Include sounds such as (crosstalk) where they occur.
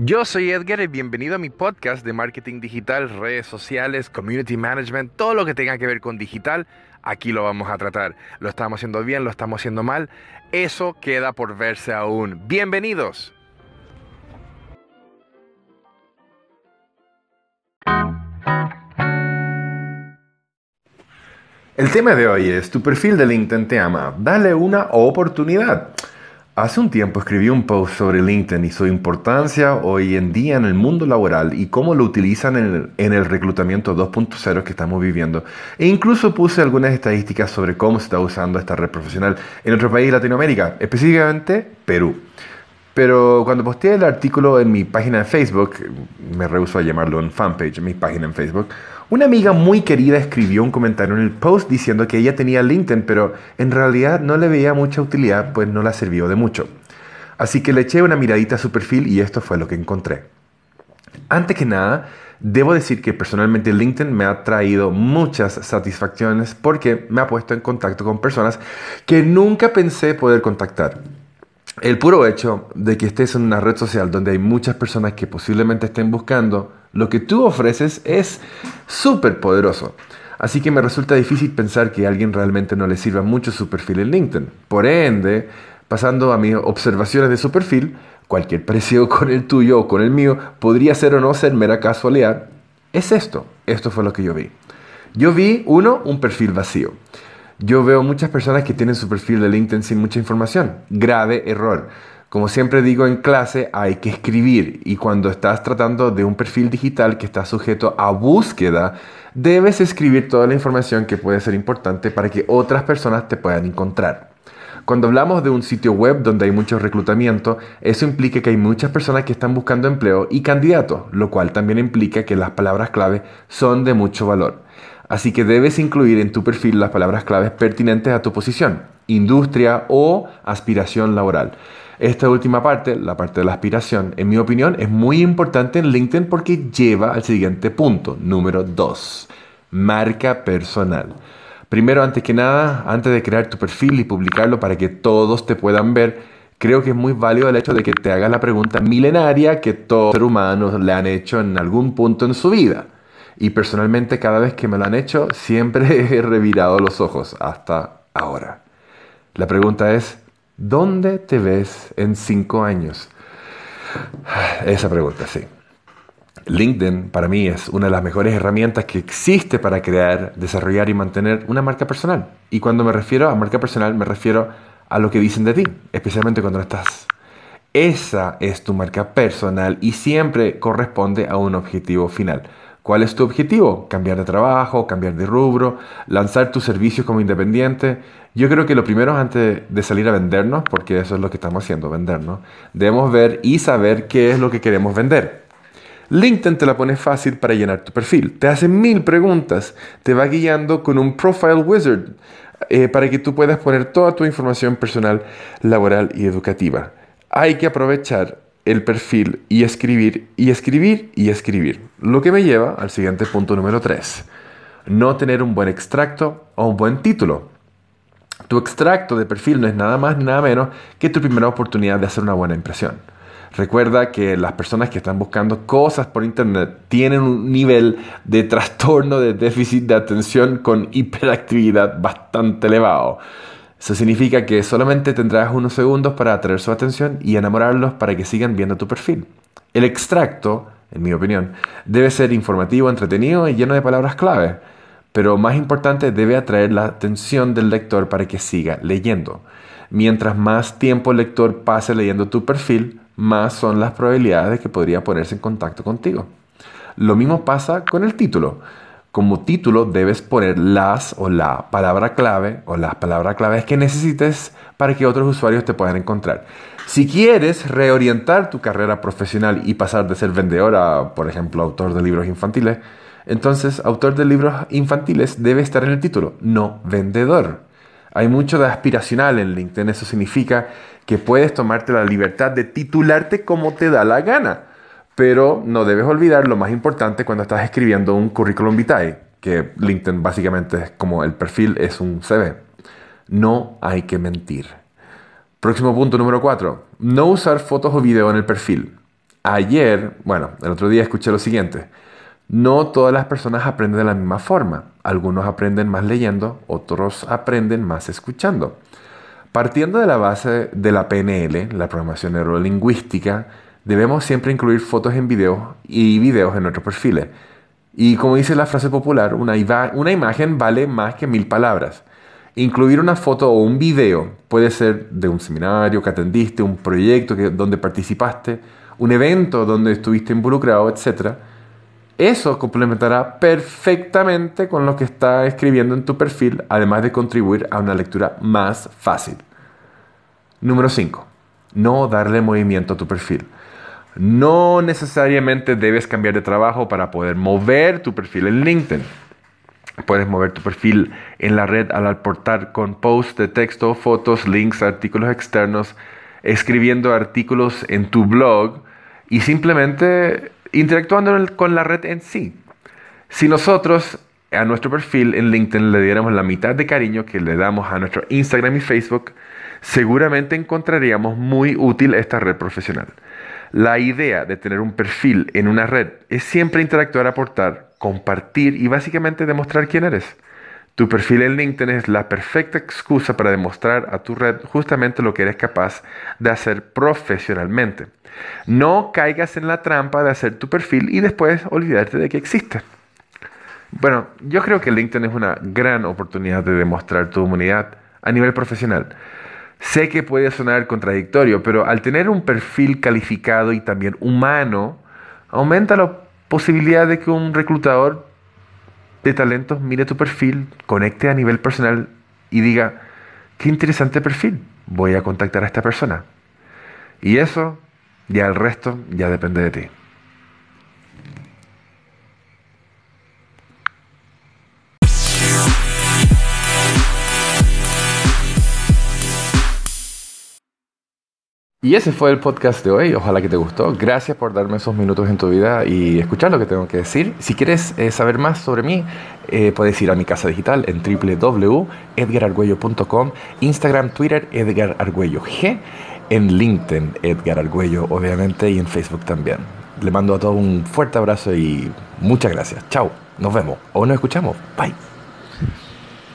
Yo soy Edgar y bienvenido a mi podcast de marketing digital, redes sociales, community management, todo lo que tenga que ver con digital. Aquí lo vamos a tratar. Lo estamos haciendo bien, lo estamos haciendo mal. Eso queda por verse aún. Bienvenidos. El tema de hoy es, tu perfil de LinkedIn te ama. Dale una oportunidad. Hace un tiempo escribí un post sobre LinkedIn y su importancia hoy en día en el mundo laboral y cómo lo utilizan en el, reclutamiento 2.0 que estamos viviendo. E incluso puse algunas estadísticas sobre cómo se está usando esta red profesional en otro país de Latinoamérica, específicamente Perú. Pero cuando posteé el artículo en mi página de Facebook, me rehuso a llamarlo un fanpage, en mi página en Facebook, una amiga muy querida escribió un comentario en el post diciendo que ella tenía LinkedIn, pero en realidad no le veía mucha utilidad, pues no la sirvió de mucho. Así que le eché una miradita a su perfil y esto fue lo que encontré. Antes que nada, debo decir que personalmente LinkedIn me ha traído muchas satisfacciones porque me ha puesto en contacto con personas que nunca pensé poder contactar. El puro hecho de que estés en una red social donde hay muchas personas que posiblemente estén buscando lo que tú ofreces es súper poderoso. Así que me resulta difícil pensar que a alguien realmente no le sirva mucho su perfil en LinkedIn. Por ende, pasando a mis observaciones de su perfil, cualquier parecido (laughs) con el tuyo o con el mío podría ser o no ser mera casualidad. Es esto. Esto fue lo que yo vi. Yo vi, uno, un perfil vacío. Yo veo muchas personas que tienen su perfil de LinkedIn sin mucha información. Grave error. Como siempre digo en clase, hay que escribir y cuando estás tratando de un perfil digital que está sujeto a búsqueda, debes escribir toda la información que puede ser importante para que otras personas te puedan encontrar. Cuando hablamos de un sitio web donde hay mucho reclutamiento, eso implica que hay muchas personas que están buscando empleo y candidatos, lo cual también implica que las palabras clave son de mucho valor. Así que debes incluir en tu perfil las palabras claves pertinentes a tu posición, industria o aspiración laboral. Esta última parte, la parte de la aspiración, en mi opinión, es muy importante en LinkedIn porque lleva al siguiente punto, número 2, marca personal. Primero, antes que nada, antes de crear tu perfil y publicarlo para que todos te puedan ver, creo que es muy válido el hecho de que te hagas la pregunta milenaria que todo ser humano le han hecho en algún punto en su vida. Y personalmente cada vez que me lo han hecho, siempre (laughs) he revirado los ojos hasta ahora. La pregunta es, ¿Dónde te ves en cinco años? Esa pregunta, sí. LinkedIn para mí es una de las mejores herramientas que existe para crear, desarrollar y mantener una marca personal. Y cuando me refiero a marca personal, me refiero a lo que dicen de ti, especialmente cuando estás. Esa es tu marca personal y siempre corresponde a un objetivo final. ¿Cuál es tu objetivo? Cambiar de trabajo, cambiar de rubro, lanzar tus servicios como independiente. Yo creo que lo primero antes de salir a vendernos, porque eso es lo que estamos haciendo, vendernos, debemos ver y saber qué es lo que queremos vender. LinkedIn te la pone fácil para llenar tu perfil. Te hace mil preguntas, te va guiando con un profile wizard eh, para que tú puedas poner toda tu información personal, laboral y educativa. Hay que aprovechar el perfil y escribir y escribir y escribir. Lo que me lleva al siguiente punto número 3. No tener un buen extracto o un buen título. Tu extracto de perfil no es nada más nada menos que tu primera oportunidad de hacer una buena impresión. Recuerda que las personas que están buscando cosas por internet tienen un nivel de trastorno de déficit de atención con hiperactividad bastante elevado. Eso significa que solamente tendrás unos segundos para atraer su atención y enamorarlos para que sigan viendo tu perfil. El extracto, en mi opinión, debe ser informativo, entretenido y lleno de palabras clave, pero más importante debe atraer la atención del lector para que siga leyendo. Mientras más tiempo el lector pase leyendo tu perfil, más son las probabilidades de que podría ponerse en contacto contigo. Lo mismo pasa con el título como título debes poner las o la palabra clave o las palabras claves que necesites para que otros usuarios te puedan encontrar. Si quieres reorientar tu carrera profesional y pasar de ser vendedor a, por ejemplo, autor de libros infantiles, entonces autor de libros infantiles debe estar en el título, no vendedor. Hay mucho de aspiracional en LinkedIn, eso significa que puedes tomarte la libertad de titularte como te da la gana. Pero no debes olvidar lo más importante cuando estás escribiendo un currículum vitae, que LinkedIn básicamente es como el perfil es un CV. No hay que mentir. Próximo punto número 4. No usar fotos o video en el perfil. Ayer, bueno, el otro día escuché lo siguiente. No todas las personas aprenden de la misma forma. Algunos aprenden más leyendo, otros aprenden más escuchando. Partiendo de la base de la PNL, la programación neurolingüística, debemos siempre incluir fotos en video y videos en nuestros perfiles. Y como dice la frase popular, una, una imagen vale más que mil palabras. Incluir una foto o un video puede ser de un seminario que atendiste, un proyecto que, donde participaste, un evento donde estuviste involucrado, etc. Eso complementará perfectamente con lo que está escribiendo en tu perfil, además de contribuir a una lectura más fácil. Número 5. No darle movimiento a tu perfil. No necesariamente debes cambiar de trabajo para poder mover tu perfil en LinkedIn. Puedes mover tu perfil en la red al aportar con posts de texto, fotos, links, artículos externos, escribiendo artículos en tu blog y simplemente interactuando con la red en sí. Si nosotros a nuestro perfil en LinkedIn le diéramos la mitad de cariño que le damos a nuestro Instagram y Facebook, seguramente encontraríamos muy útil esta red profesional. La idea de tener un perfil en una red es siempre interactuar, aportar, compartir y básicamente demostrar quién eres. Tu perfil en LinkedIn es la perfecta excusa para demostrar a tu red justamente lo que eres capaz de hacer profesionalmente. No caigas en la trampa de hacer tu perfil y después olvidarte de que existe. Bueno, yo creo que LinkedIn es una gran oportunidad de demostrar tu humanidad a nivel profesional. Sé que puede sonar contradictorio, pero al tener un perfil calificado y también humano, aumenta la posibilidad de que un reclutador de talentos mire tu perfil, conecte a nivel personal y diga, qué interesante perfil, voy a contactar a esta persona. Y eso ya el resto ya depende de ti. Y ese fue el podcast de hoy. Ojalá que te gustó. Gracias por darme esos minutos en tu vida y escuchar lo que tengo que decir. Si quieres eh, saber más sobre mí, eh, puedes ir a mi casa digital en www.edgarargüello.com, Instagram, Twitter, Edgar Argüello G en LinkedIn, Edgar Argüello, obviamente, y en Facebook también. Le mando a todos un fuerte abrazo y muchas gracias. Chao, nos vemos o nos escuchamos. Bye.